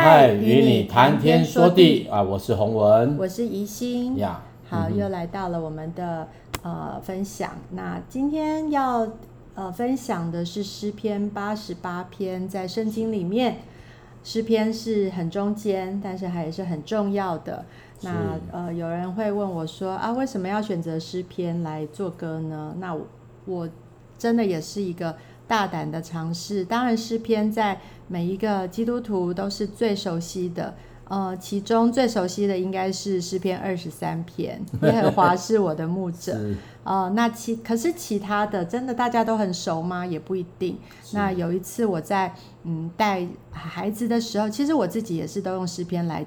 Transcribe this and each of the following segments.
嗨，与你谈天说地啊！我是洪文，我是怡心呀。好，嗯、又来到了我们的呃分享。那今天要呃分享的是诗篇八十八篇，在圣经里面，诗篇是很中间，但是还是很重要的。那呃，有人会问我说啊，为什么要选择诗篇来做歌呢？那我，我真的也是一个。大胆的尝试，当然诗篇在每一个基督徒都是最熟悉的。呃，其中最熟悉的应该是诗篇二十三篇，耶和华是我的牧者。呃，那其可是其他的，真的大家都很熟吗？也不一定。那有一次我在嗯带孩子的时候，其实我自己也是都用诗篇来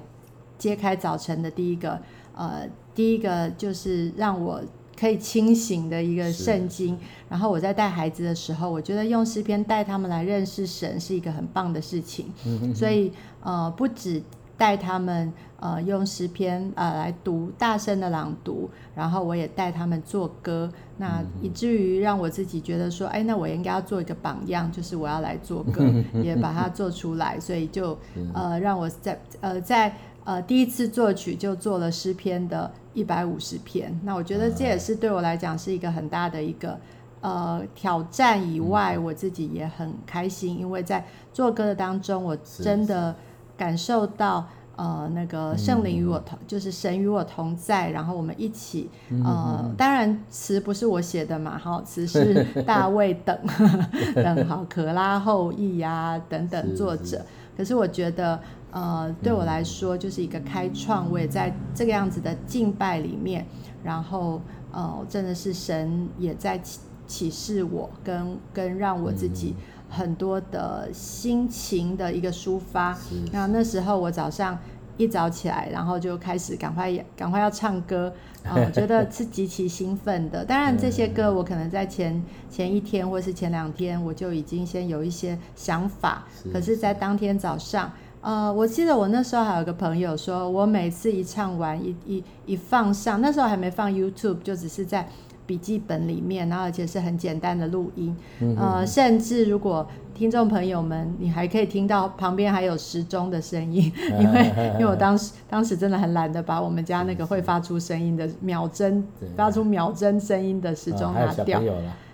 揭开早晨的第一个呃第一个就是让我。可以清醒的一个圣经，然后我在带孩子的时候，我觉得用诗篇带他们来认识神是一个很棒的事情。嗯、哼哼。所以呃，不止带他们呃用诗篇呃来读大声的朗读，然后我也带他们做歌，那以至于让我自己觉得说，哎，那我应该要做一个榜样，就是我要来做歌，也把它做出来。所以就呃让我在呃在呃第一次作曲就做了诗篇的。一百五十篇，那我觉得这也是对我来讲是一个很大的一个呃挑战。以外，我自己也很开心，因为在做歌的当中，我真的感受到呃那个圣灵与我同，就是神与我同在，然后我们一起呃，当然词不是我写的嘛，哈，词是 大卫等 等好可拉后裔呀等等作者，可是我觉得。呃，对我来说就是一个开创，我也在这个样子的敬拜里面，然后呃，真的是神也在启启示我，跟跟让我自己很多的心情的一个抒发。那那时候我早上一早起来，然后就开始赶快赶快要唱歌，啊、呃，我觉得是极其兴奋的。当然这些歌我可能在前前一天或是前两天我就已经先有一些想法，可是在当天早上。呃，我记得我那时候还有个朋友说，我每次一唱完一一一放上，那时候还没放 YouTube，就只是在笔记本里面，然后而且是很简单的录音。嗯、呃，甚至如果听众朋友们，你还可以听到旁边还有时钟的声音，因为 因为我当时当时真的很懒得把我们家那个会发出声音的秒针发出秒针声音的时钟拿掉。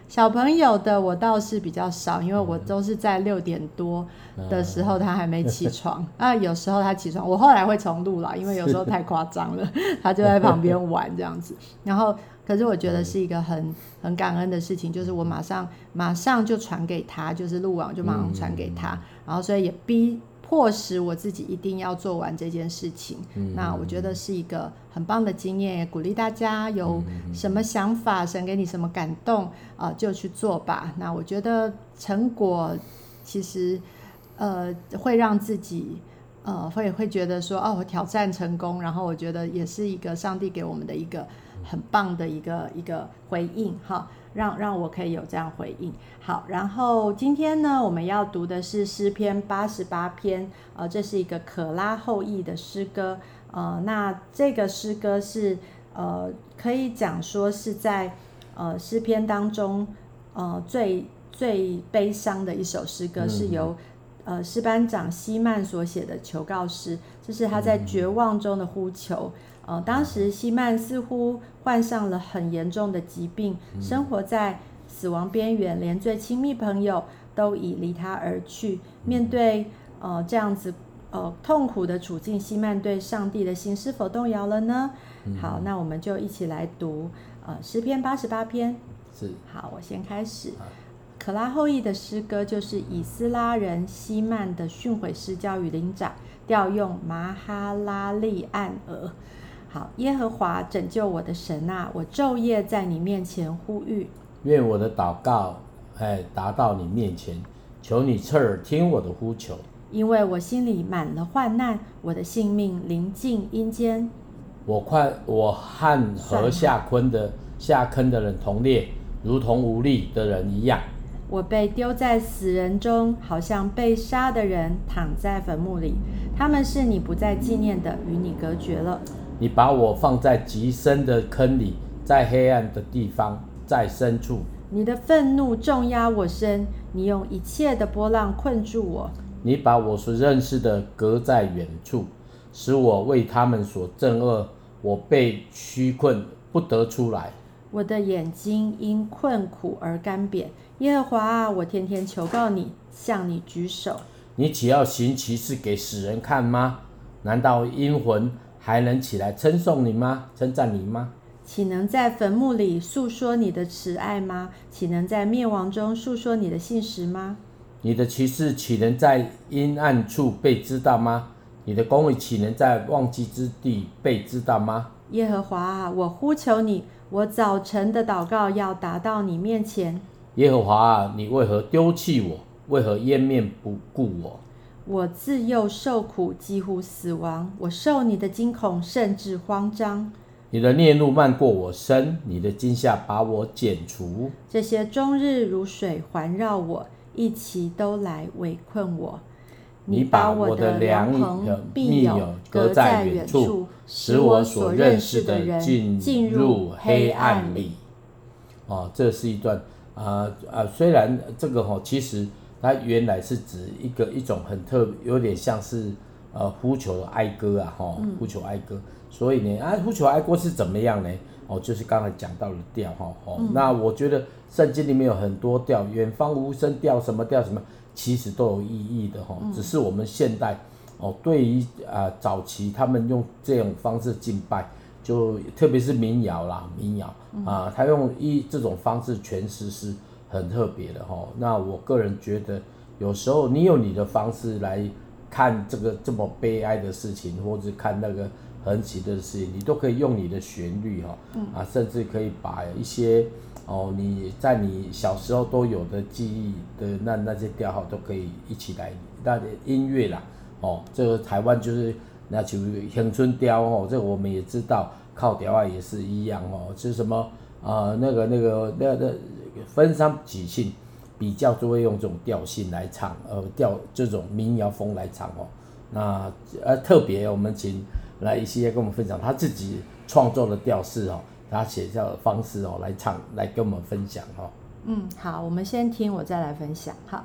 小朋友的我倒是比较少，因为我都是在六点多的时候他还没起床 啊。有时候他起床，我后来会重录啦，因为有时候太夸张了，他就在旁边玩这样子。然后，可是我觉得是一个很很感恩的事情，就是我马上马上就传给他，就是录完就马上传给他，然后所以也逼。迫使我自己一定要做完这件事情，嗯、那我觉得是一个很棒的经验，也鼓励大家有什么想法，神给你什么感动啊、呃，就去做吧。那我觉得成果其实呃会让自己呃会会觉得说哦，我挑战成功，然后我觉得也是一个上帝给我们的一个很棒的一个一个回应哈。让让我可以有这样回应。好，然后今天呢，我们要读的是诗篇八十八篇，呃，这是一个可拉后裔的诗歌，呃，那这个诗歌是呃，可以讲说是在呃诗篇当中，呃，最最悲伤的一首诗歌，是由呃诗班长希曼所写的求告诗，这是他在绝望中的呼求。呃，当时希曼似乎患上了很严重的疾病，生活在死亡边缘，连最亲密朋友都已离他而去。面对呃这样子呃痛苦的处境，希曼对上帝的心是否动摇了呢？好，那我们就一起来读呃诗篇八十八篇。是，好，我先开始。可拉后裔的诗歌就是以斯拉人希曼的训诲诗教与灵长，调用马哈拉利暗俄。好，耶和华拯救我的神啊，我昼夜在你面前呼吁，愿我的祷告哎达到你面前，求你侧耳听我的呼求，因为我心里满了患难，我的性命临近阴间。我快我和和下坑的下坑的人同列，如同无力的人一样。我被丢在死人中，好像被杀的人躺在坟墓里。他们是你不再纪念的，与你隔绝了。你把我放在极深的坑里，在黑暗的地方，在深处。你的愤怒重压我身，你用一切的波浪困住我。你把我所认识的隔在远处，使我为他们所憎恶，我被屈困不得出来。我的眼睛因困苦而干瘪。耶和华啊，我天天求告你，向你举手。你岂要行奇事给死人看吗？难道阴魂还能起来称颂你吗？称赞你吗？岂能在坟墓里诉说你的慈爱吗？岂能在灭亡中诉说你的信实吗？你的奇事岂能在阴暗处被知道吗？你的公义岂能在忘记之地被知道吗？耶和华啊，我呼求你，我早晨的祷告要达到你面前。耶和华啊，你为何丢弃我？为何掩面不顾我？我自幼受苦，几乎死亡。我受你的惊恐，甚至慌张。你的烈怒漫过我身，你的惊吓把我剪除。这些终日如水环绕我，一齐都来围困我。你把我的良朋密友隔在远处，使我所认识的人进入黑暗里。哦，这是一段啊啊、呃呃，虽然这个哈、哦，其实它原来是指一个一种很特，有点像是呃呼求的哀歌啊，哈、哦，呼求哀歌。嗯所以呢，啊，呼求哀歌是怎么样呢？哦，就是刚才讲到的调哈，哦，嗯、那我觉得圣经里面有很多调，远方无声调，什么调什么，其实都有意义的哈。嗯、只是我们现代哦，对于啊、呃、早期他们用这种方式敬拜，就特别是民谣啦，民谣啊，他用一这种方式诠释是很特别的哈。那我个人觉得，有时候你有你的方式来看这个这么悲哀的事情，或者看那个。很奇的事情，你都可以用你的旋律哈，嗯、啊，甚至可以把一些哦，你在你小时候都有的记忆的那那些调号都可以一起来，那音乐啦，哦，这个台湾就是那就乡村调哦，这个我们也知道，靠调啊也是一样哦，是什么啊、呃，那个那个那那分三几性，比较就会用这种调性来唱，呃，调这种民谣风来唱哦，那呃特别我们请。来一些跟我们分享他自己创作的调式哦，他写下的方式哦，来唱来跟我们分享哦。嗯，好，我们先听，我再来分享，好。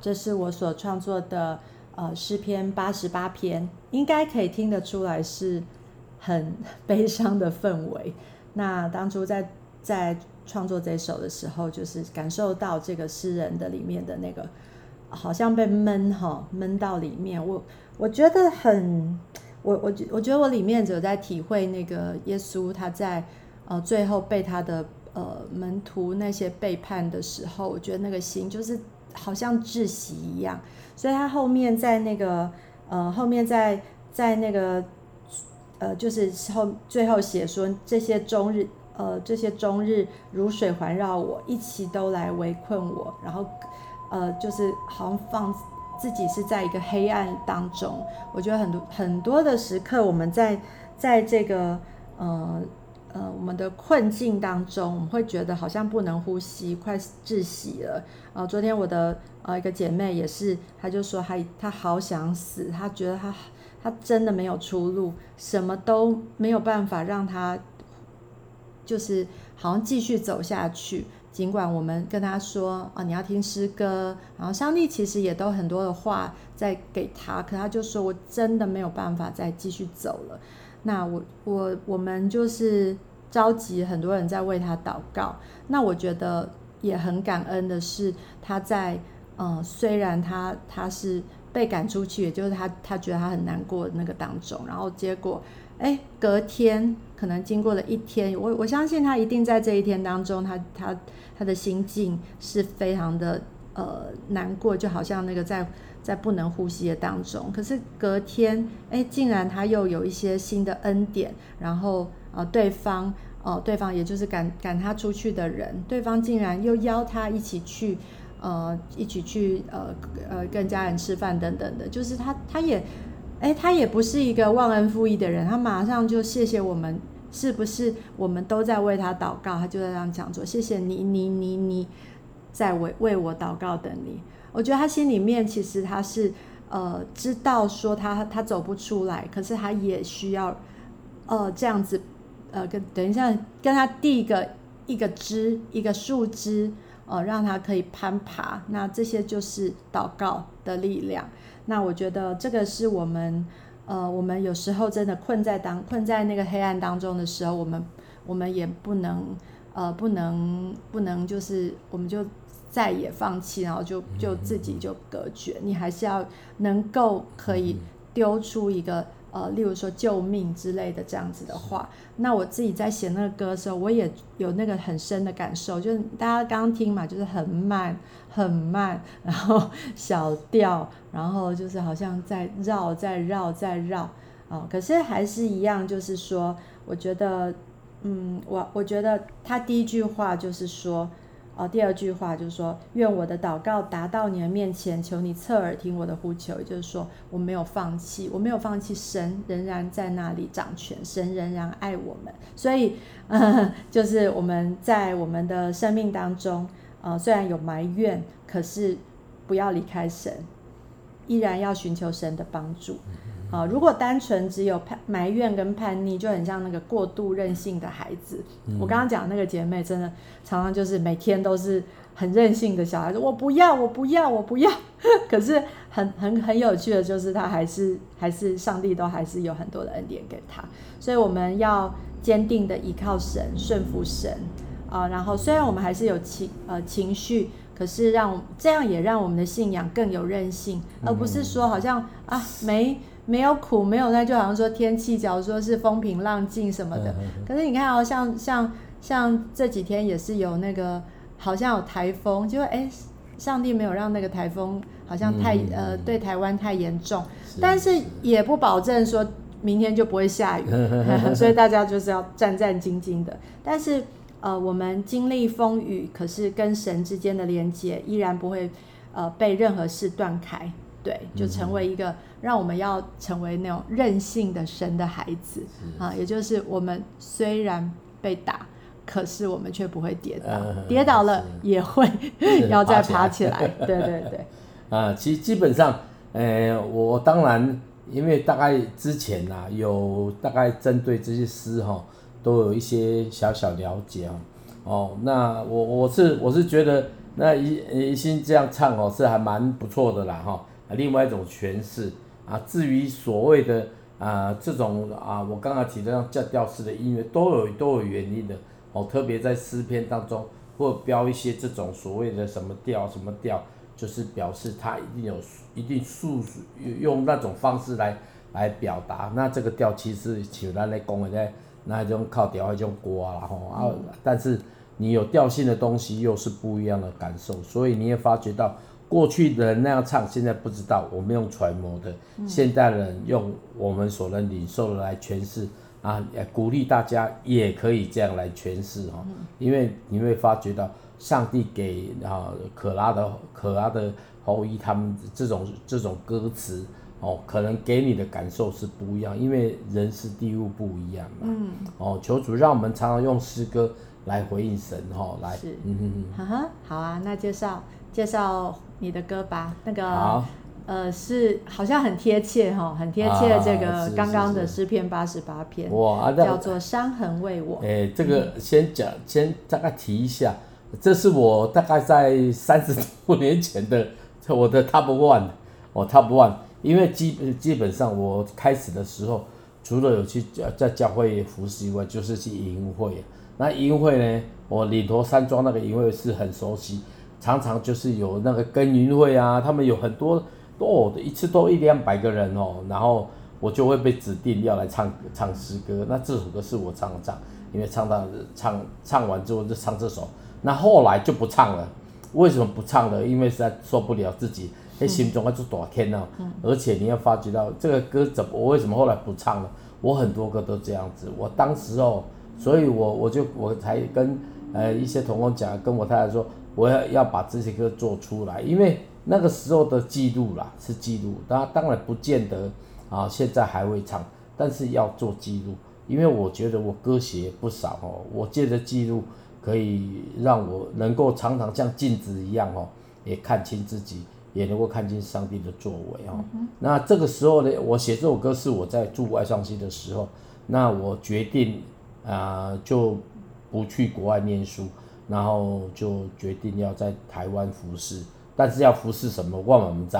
这是我所创作的呃诗篇八十八篇，应该可以听得出来是很悲伤的氛围。那当初在在创作这首的时候，就是感受到这个诗人的里面的那个好像被闷哈闷到里面。我我觉得很，我我我觉得我里面只有在体会那个耶稣他在呃最后被他的。呃，门徒那些背叛的时候，我觉得那个心就是好像窒息一样，所以他后面在那个呃后面在在那个呃就是后最后写说这些终日呃这些终日如水环绕我，一起都来围困我，然后呃就是好像放自己是在一个黑暗当中。我觉得很多很多的时刻，我们在在这个呃。呃，我们的困境当中，我们会觉得好像不能呼吸，快窒息了。呃，昨天我的呃一个姐妹也是，她就说她她好想死，她觉得她她真的没有出路，什么都没有办法让她就是好像继续走下去。尽管我们跟她说啊，你要听诗歌，然后上帝其实也都很多的话在给她，可她就说我真的没有办法再继续走了。那我我我们就是召集很多人在为他祷告。那我觉得也很感恩的是，他在嗯，虽然他他是被赶出去，也就是他他觉得他很难过的那个当中，然后结果哎，隔天可能经过了一天，我我相信他一定在这一天当中，他他他的心境是非常的呃难过，就好像那个在。在不能呼吸的当中，可是隔天，哎，竟然他又有一些新的恩典，然后呃，对方，呃，对方也就是赶赶他出去的人，对方竟然又邀他一起去，呃，一起去，呃，呃，跟家人吃饭等等的，就是他他也，哎，他也不是一个忘恩负义的人，他马上就谢谢我们，是不是？我们都在为他祷告，他就在这样讲说，谢谢你，你，你，你在为为我祷告等你。我觉得他心里面其实他是呃知道说他他走不出来，可是他也需要呃这样子呃跟等一下跟他递一个一个枝一个树枝呃让他可以攀爬，那这些就是祷告的力量。那我觉得这个是我们呃我们有时候真的困在当困在那个黑暗当中的时候，我们我们也不能呃不能不能就是我们就。再也放弃，然后就就自己就隔绝。你还是要能够可以丢出一个呃，例如说救命之类的这样子的话。那我自己在写那个歌的时候，我也有那个很深的感受，就是大家刚刚听嘛，就是很慢很慢，然后小调，然后就是好像在绕在绕在绕啊、哦。可是还是一样，就是说，我觉得，嗯，我我觉得他第一句话就是说。哦，第二句话就是说，愿我的祷告达到你的面前，求你侧耳听我的呼求。也就是说，我没有放弃，我没有放弃，神仍然在那里掌权，神仍然爱我们。所以，就是我们在我们的生命当中，呃，虽然有埋怨，可是不要离开神，依然要寻求神的帮助。啊，如果单纯只有叛埋怨跟叛逆，就很像那个过度任性的孩子。嗯、我刚刚讲那个姐妹，真的常常就是每天都是很任性的小孩子，我不要，我不要，我不要。可是很很很有趣的就是，他还是还是上帝都还是有很多的恩典给他。所以我们要坚定的依靠神，顺服神啊。然后虽然我们还是有情呃情绪，可是让这样也让我们的信仰更有韧性，而不是说好像啊没。没有苦，没有那就好像说天气，假如说是风平浪静什么的。可是你看哦，像像像这几天也是有那个，好像有台风，就哎，上帝没有让那个台风好像太、嗯、呃对台湾太严重，是但是也不保证说明天就不会下雨，所以大家就是要战战兢兢的。但是呃，我们经历风雨，可是跟神之间的连接依然不会呃被任何事断开。对，就成为一个让我们要成为那种任性的神的孩子啊，也就是我们虽然被打，可是我们却不会跌倒，呃、跌倒了也会 要再爬起来。对对对，啊，其实基本上，呃，我当然因为大概之前啊，有大概针对这些诗哈，都有一些小小了解哦。那我我是我是觉得。那一一心这样唱哦，是还蛮不错的啦哈。另外一种诠释啊，至于所谓的啊这种啊，我刚刚提到像降调式的音乐，都有都有原因的哦。特别在诗篇当中，或标一些这种所谓的什么调什么调，就是表示它一定有一定数用那种方式来来表达。那这个调其实像咱咧讲的咧，那种靠调那种歌啦吼啊，但是。你有调性的东西又是不一样的感受，所以你也发觉到过去的人那样唱，现在不知道我们用揣摩的，现代人用我们所能领受的来诠释啊，也鼓励大家也可以这样来诠释哈，因为你会发觉到上帝给啊可拉的可拉的后裔他们这种这种歌词哦，可能给你的感受是不一样，因为人是地物不一样嘛，嗯，哦，求主让我们常常用诗歌。来回应神哈，来，是，嗯嗯嗯，哈哈，好啊，那介绍介绍你的歌吧，那个，呃，是好像很贴切哈，很贴切这个刚刚的诗篇八十八篇，哇，叫做伤痕为我，哎，这个先讲，先大概提一下，这是我大概在三十多年前的我的 top one，哦，top one，因为基基本上我开始的时候，除了有去在教会服侍以外，就是去营会。那营会呢？我岭头山庄那个营会是很熟悉，常常就是有那个耕耘会啊，他们有很多哦，一次都一两百个人哦，然后我就会被指定要来唱唱诗歌。那这首歌是我常常唱，因为唱到唱唱完之后就唱这首。那后来就不唱了，为什么不唱了？因为实在受不了自己，哎，心中啊就多天呐。而且你要发觉到这个歌怎么，我为什么后来不唱了？我很多歌都这样子，我当时哦。所以我我就我才跟呃一些同工讲，跟我太太说，我要要把这些歌做出来，因为那个时候的记录啦是记录，当当然不见得啊现在还会唱，但是要做记录，因为我觉得我歌写不少哦，我借着记录可以让我能够常常像镜子一样哦，也看清自己，也能够看清上帝的作为哦。嗯、那这个时候呢，我写这首歌是我在住外双溪的时候，那我决定。啊、呃，就不去国外念书，然后就决定要在台湾服侍，但是要服侍什么，万万不知。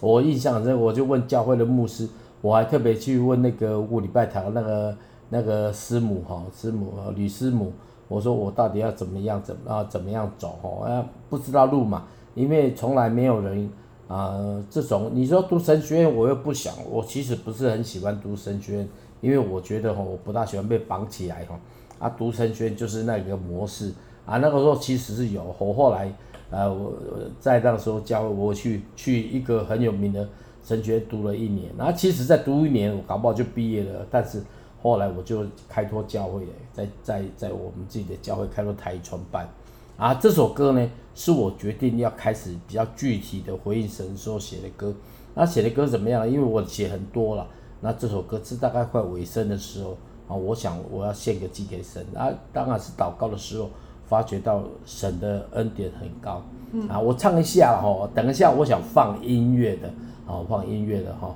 我印象中，我就问教会的牧师，我还特别去问那个五礼拜堂那个那个师母哈，师母吕师母，我说我到底要怎么样，怎么啊怎么样走哈？啊，不知道路嘛，因为从来没有人啊、呃、这种。你说读神学院，我又不想，我其实不是很喜欢读神学院。因为我觉得哈，我不大喜欢被绑起来哈。啊，读神学院就是那个模式啊。那个时候其实是有，我后来呃，我在那个时候教我去去一个很有名的神学院读了一年。然后其实再读一年，我搞不好就毕业了。但是后来我就开拓教会，在在在我们自己的教会开拓台语传班。啊，这首歌呢，是我决定要开始比较具体的回应神所写的歌。那写的歌怎么样？因为我写很多了。那这首歌是大概快尾声的时候啊，我想我要献个祭给神啊，当然是祷告的时候，发觉到神的恩典很高，啊，我唱一下哈，等一下我想放音乐的，好放音乐的哈，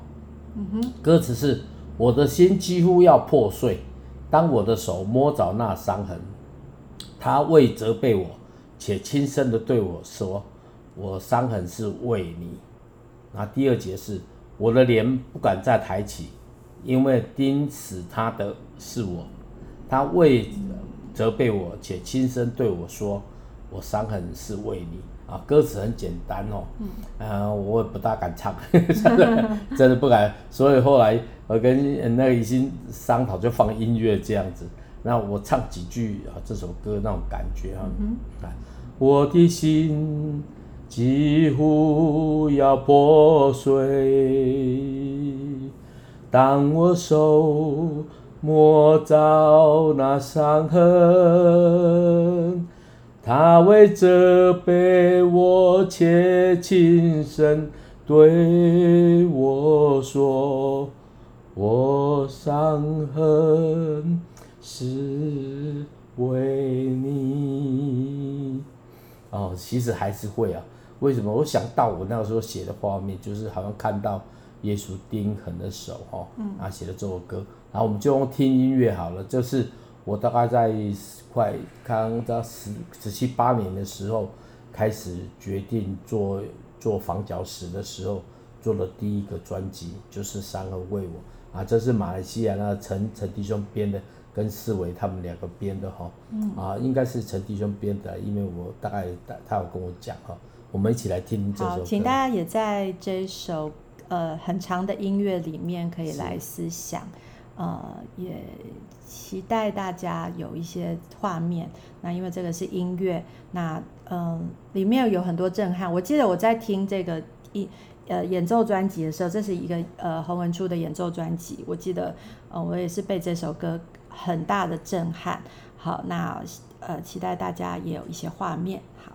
嗯哼，歌词是我的心几乎要破碎，当我的手摸着那伤痕，他未责备我，且轻声的对我说，我伤痕是为你，那第二节是我的脸不敢再抬起。因为钉死他的是我，他未责备我，且轻声对我说：“我伤痕是为你。”啊，歌词很简单哦，嗯、呃，我也不大敢唱，真的 真的不敢。所以后来我跟那个已经商讨，就放音乐这样子。那我唱几句啊，这首歌那种感觉啊，我的心几乎要破碎。当我手摸着那伤痕，他未责备我，且轻声对我说：“我伤痕是为你。”哦，其实还是会啊。为什么？我想到我那个时候写的画面，就是好像看到。耶稣钉痕的手，哈，啊，写的这首歌，然后我们就用听音乐好了。就是我大概在快刚到十十七八年的时候，开始决定做做房角石的时候，做了第一个专辑，就是《山河为我》啊，这是马来西亚那陈陈弟兄编的，跟思维他们两个编的哈，嗯、啊，应该是陈弟兄编的，因为我大概他他有跟我讲哈，我们一起来听这首歌。好，请大家也在这首呃很长的音乐里面可以来思想，呃，也期待大家有一些画面。那因为这个是音乐，那嗯、呃，里面有很多震撼。我记得我在听这个一呃演奏专辑的时候，这是一个呃洪文初的演奏专辑。我记得呃我也是被这首歌很大的震撼。好，那呃期待大家也有一些画面。好。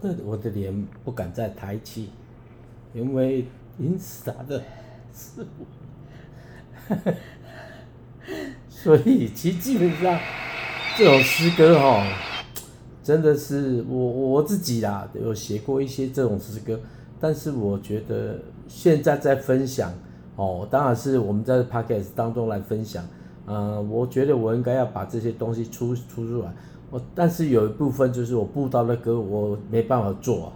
的我的脸不敢再抬起，因为因此他的是我，所以其实基本上这首诗歌哈、哦，真的是我我自己啦，有写过一些这种诗歌，但是我觉得现在在分享哦，当然是我们在 podcast 当中来分享，呃，我觉得我应该要把这些东西出出出来。我但是有一部分就是我布道的歌，我没办法做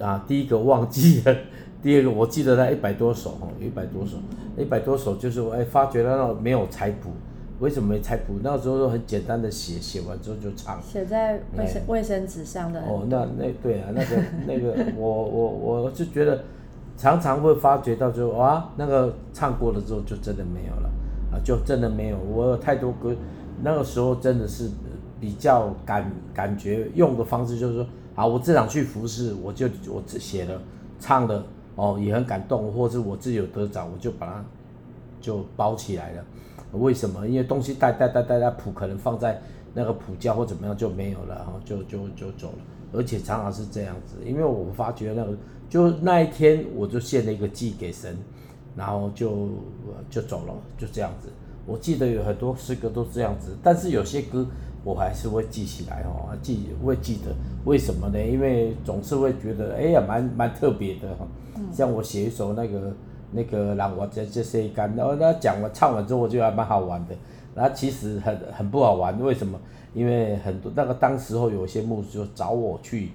啊，啊。第一个忘记了，第二个我记得他一百多首哦，一百多首，一百多首就是我哎发觉到那没有彩谱，为什么没彩谱？那时候都很简单的写，写完之后就唱。写在卫生卫生纸上的。哦，那那对啊，那个那个我我我就觉得常常会发觉到就啊那个唱过了之后就真的没有了啊，就真的没有。我有太多歌，那个时候真的是。比较感感觉用的方式就是说，啊，我这场去服侍，我就我只写了唱的哦，也很感动，或者我自己有得奖，我就把它就包起来了。为什么？因为东西带带带带带谱可能放在那个谱架或怎么样就没有了，哈，就就就走了。而且常常是这样子，因为我发觉那个就那一天我就献了一个祭给神，然后就就走了，就这样子。我记得有很多诗歌都这样子，但是有些歌。我还是会记起来哦，记会记得，为什么呢？因为总是会觉得，哎呀，蛮蛮特别的哈。像我写一首那个那个让我这这些干，然后他讲完唱完之后，我觉得还蛮好玩的。然后其实很很不好玩，为什么？因为很多那个当时候有些牧师就找我去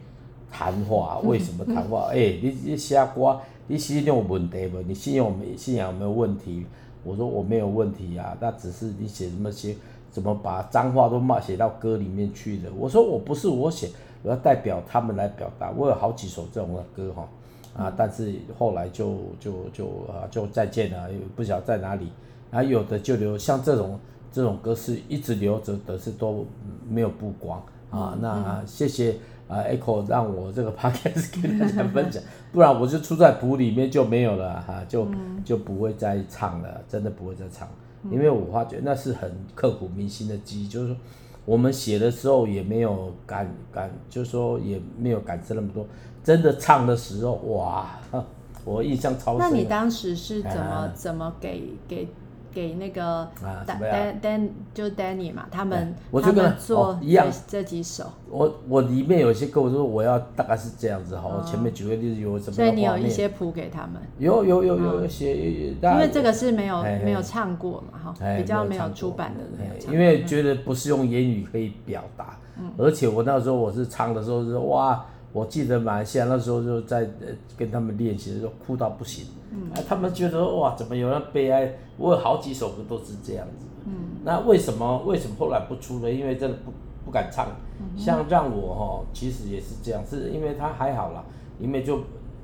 谈话，为什么谈话？哎、欸，你你写歌，你信用有问题不？你信仰没信仰有没有问题？我说我没有问题啊，那只是你写什么写。怎么把脏话都骂写到歌里面去的？我说我不是我写，我要代表他们来表达。我有好几首这种的歌哈，啊，但是后来就就就啊就再见了，也不晓得在哪里。然后有的就留，像这种这种歌是一直留着的，是都没有曝光啊。那谢谢啊 Echo 让我这个 Podcast 跟大家分享，不然我就出在谱里面就没有了哈，就就不会再唱了，真的不会再唱。因为我发觉那是很刻骨铭心的记忆，就是说我们写的时候也没有感感，就是说也没有感受那么多。真的唱的时候，哇，我印象超深。那你当时是怎么、啊、怎么给给？给那个 Dan Dan 就 Danny 嘛，他们我就跟他做一样这几首。我我里面有一些歌，我说我要大概是这样子哈。我前面举个例子有什么？所以你有一些谱给他们？有有有有一些，因为这个是没有没有唱过嘛哈，比较没有出版的。因为觉得不是用言语可以表达，而且我那时候我是唱的时候是哇。我记得马来西亚那时候就在跟他们练习的时候哭到不行，嗯、啊，他们觉得哇，怎么有人悲哀？我有好几首歌都是这样子，嗯，那为什么为什么后来不出呢？因为真的不不敢唱，嗯、像让我哈，其实也是这样，是因为他还好啦，因为就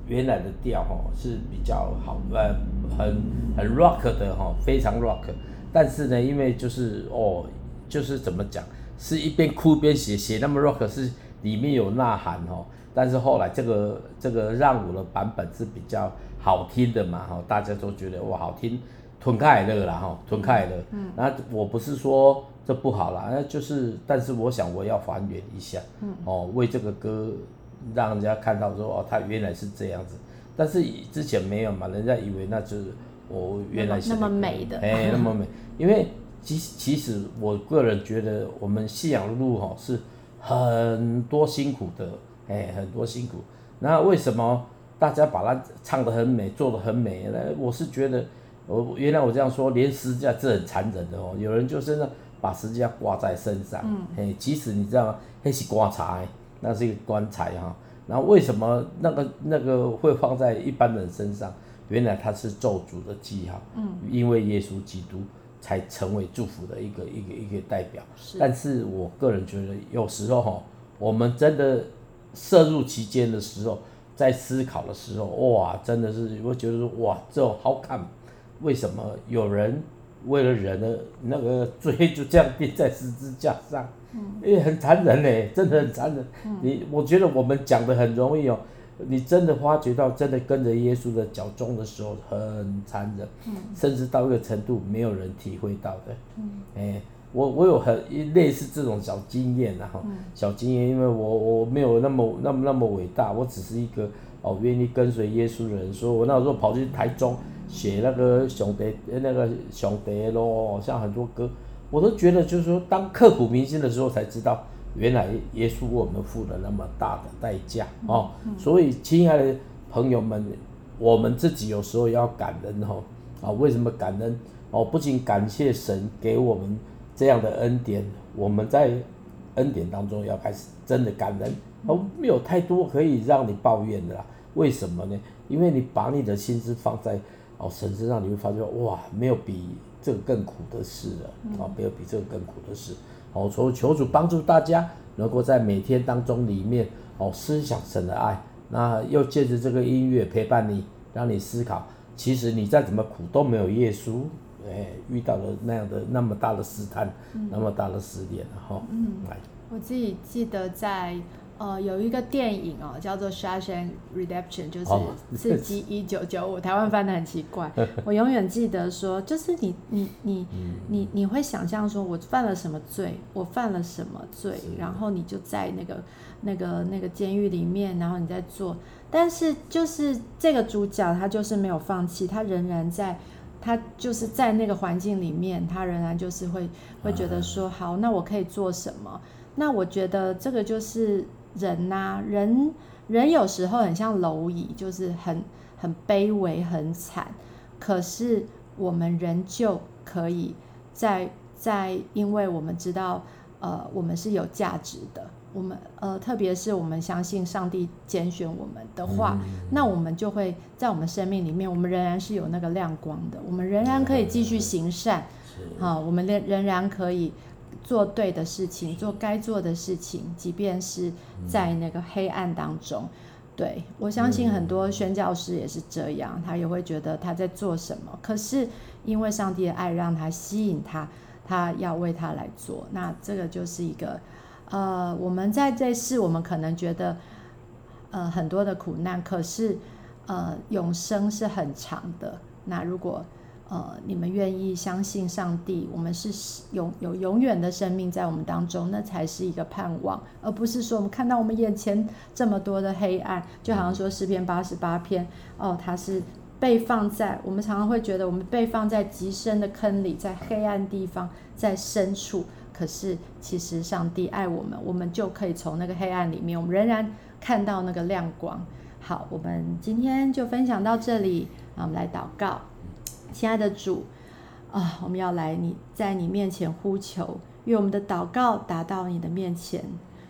原来的调哈是比较好，呃，很很 rock 的哈，非常 rock，但是呢，因为就是哦，就是怎么讲，是一边哭一边写，写那么 rock 是里面有呐喊哦。但是后来这个这个让我的版本是比较好听的嘛，哈，大家都觉得哇好听，吞开乐啦，哈，吞开乐。嗯。那我不是说这不好啦，那就是，但是我想我要还原一下，嗯，哦，为这个歌让人家看到说哦，他原来是这样子，但是之前没有嘛，人家以为那就是我原来是那么美的，哎，那么美，因为其其实我个人觉得我们信仰路哈是很多辛苦的。哎，很多辛苦。那为什么大家把它唱得很美，做得很美呢？我是觉得，我原来我这样说，连十字架这很残忍的哦。有人就是呢，把十字架挂在身上。嗯。哎，其实你知道吗？那是棺材，那是一个棺材哈。然后为什么那个那个会放在一般人身上？原来它是咒诅的记号。嗯。因为耶稣基督才成为祝福的一个一个一个代表。是。但是我个人觉得，有时候哈，我们真的。摄入其间的时候，在思考的时候，哇，真的是我觉得说，哇，这种好看。为什么有人为了人的那个罪就这样钉在十字架上？嗯，哎，很残忍嘞，真的很残忍。嗯、你我觉得我们讲的很容易哦，你真的发觉到，真的跟着耶稣的脚踪的时候很残忍。嗯，甚至到一个程度，没有人体会到的。嗯，哎，我我有很类似这种小经验然后小经验，因为我我没有那么那么那么伟大，我只是一个哦愿意跟随耶稣的人，所以我那时候跑去台中写那个兄弟那个兄弟咯，像很多歌，我都觉得就是说，当刻骨铭心的时候，才知道原来耶稣为我们付了那么大的代价哦。所以亲爱的朋友们，我们自己有时候要感恩哦啊，为什么感恩哦？不仅感谢神给我们。这样的恩典，我们在恩典当中要开始真的感恩，哦，没有太多可以让你抱怨的啦。为什么呢？因为你把你的心思放在哦神身上，你会发觉哇，没有比这个更苦的事了啊，没有比这个更苦的事。哦，所以求主帮助大家能够在每天当中里面哦思想神的爱，那又借着这个音乐陪伴你，让你思考，其实你再怎么苦都没有耶稣。哎，遇到了那样的那么大的试探，嗯、那么大的试炼，哈。嗯，来，我自己记得在呃有一个电影哦，叫做《Shawshank Redemption》，就是《刺激一九九五》，台湾翻的很奇怪。我永远记得说，就是你你你、嗯、你你会想象说，我犯了什么罪，我犯了什么罪，然后你就在那个那个那个监狱里面，然后你在做，但是就是这个主角他就是没有放弃，他仍然在。他就是在那个环境里面，他仍然就是会会觉得说，好，那我可以做什么？那我觉得这个就是人呐，人人有时候很像蝼蚁，就是很很卑微、很惨，可是我们仍旧可以在在，因为我们知道，呃，我们是有价值的。我们呃，特别是我们相信上帝拣选我们的话，嗯、那我们就会在我们生命里面，我们仍然是有那个亮光的，我们仍然可以继续行善，好、啊，我们仍仍然可以做对的事情，做该做的事情，即便是在那个黑暗当中。嗯、对，我相信很多宣教师也是这样，他也会觉得他在做什么，可是因为上帝的爱让他吸引他，他要为他来做，那这个就是一个。呃，我们在这世，我们可能觉得，呃，很多的苦难，可是，呃，永生是很长的。那如果，呃，你们愿意相信上帝，我们是永有永远的生命在我们当中，那才是一个盼望，而不是说我们看到我们眼前这么多的黑暗，就好像说诗篇八十八篇，哦，它是被放在，我们常常会觉得我们被放在极深的坑里，在黑暗地方，在深处。可是，其实上帝爱我们，我们就可以从那个黑暗里面，我们仍然看到那个亮光。好，我们今天就分享到这里，那我们来祷告。亲爱的主啊，我们要来你在你面前呼求，愿我们的祷告达到你的面前。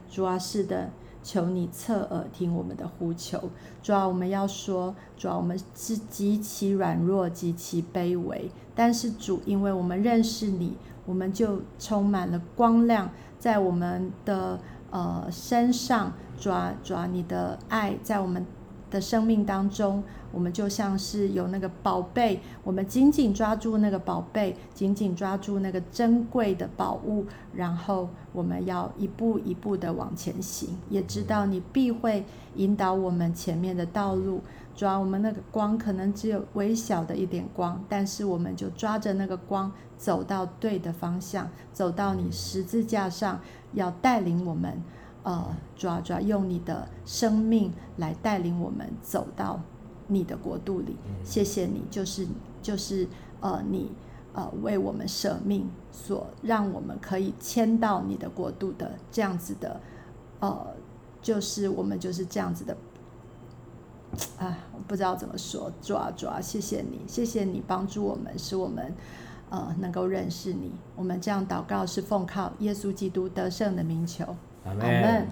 主啊，是的，求你侧耳听我们的呼求。主啊，我们要说，主啊，我们是极其软弱，极其卑微，但是主，因为我们认识你。我们就充满了光亮，在我们的呃身上，抓抓你的爱，在我们的生命当中，我们就像是有那个宝贝，我们紧紧抓住那个宝贝，紧紧抓住那个珍贵的宝物，然后我们要一步一步的往前行，也知道你必会引导我们前面的道路。抓我们那个光，可能只有微小的一点光，但是我们就抓着那个光，走到对的方向，走到你十字架上，要带领我们，呃，抓抓用你的生命来带领我们走到你的国度里。谢谢你，就是就是呃，你呃为我们舍命，所让我们可以迁到你的国度的这样子的，呃，就是我们就是这样子的。啊，我不知道怎么说，主啊主啊，谢谢你，谢谢你帮助我们，使我们呃能够认识你。我们这样祷告是奉靠耶稣基督得胜的名求，阿门。